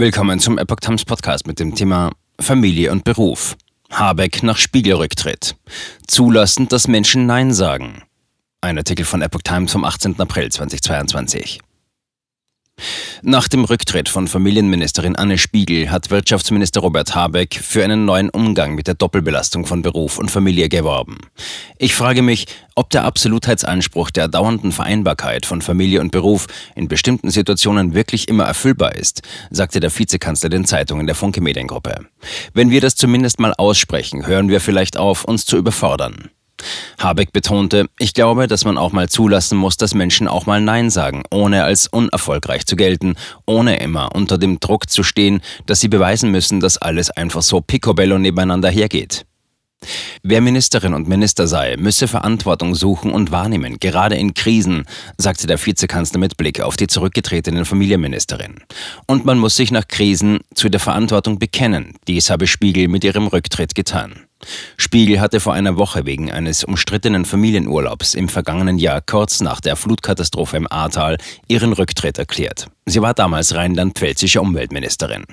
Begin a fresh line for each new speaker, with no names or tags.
Willkommen zum Epoch Times Podcast mit dem Thema Familie und Beruf. Habeck nach Spiegelrücktritt. Zulassen, dass Menschen Nein sagen. Ein Artikel von Epoch Times vom 18. April 2022. Nach dem Rücktritt von Familienministerin Anne Spiegel hat Wirtschaftsminister Robert Habeck für einen neuen Umgang mit der Doppelbelastung von Beruf und Familie geworben. Ich frage mich, ob der Absolutheitsanspruch der dauernden Vereinbarkeit von Familie und Beruf in bestimmten Situationen wirklich immer erfüllbar ist, sagte der Vizekanzler den Zeitungen der Funke Mediengruppe. Wenn wir das zumindest mal aussprechen, hören wir vielleicht auf, uns zu überfordern. Habeck betonte, ich glaube, dass man auch mal zulassen muss, dass Menschen auch mal Nein sagen, ohne als unerfolgreich zu gelten, ohne immer unter dem Druck zu stehen, dass sie beweisen müssen, dass alles einfach so picobello nebeneinander hergeht. Wer Ministerin und Minister sei, müsse Verantwortung suchen und wahrnehmen, gerade in Krisen, sagte der Vizekanzler mit Blick auf die zurückgetretene Familienministerin. Und man muss sich nach Krisen zu der Verantwortung bekennen. Dies habe Spiegel mit ihrem Rücktritt getan. Spiegel hatte vor einer Woche wegen eines umstrittenen Familienurlaubs im vergangenen Jahr kurz nach der Flutkatastrophe im Ahrtal ihren Rücktritt erklärt. Sie war damals rheinland-pfälzische Umweltministerin.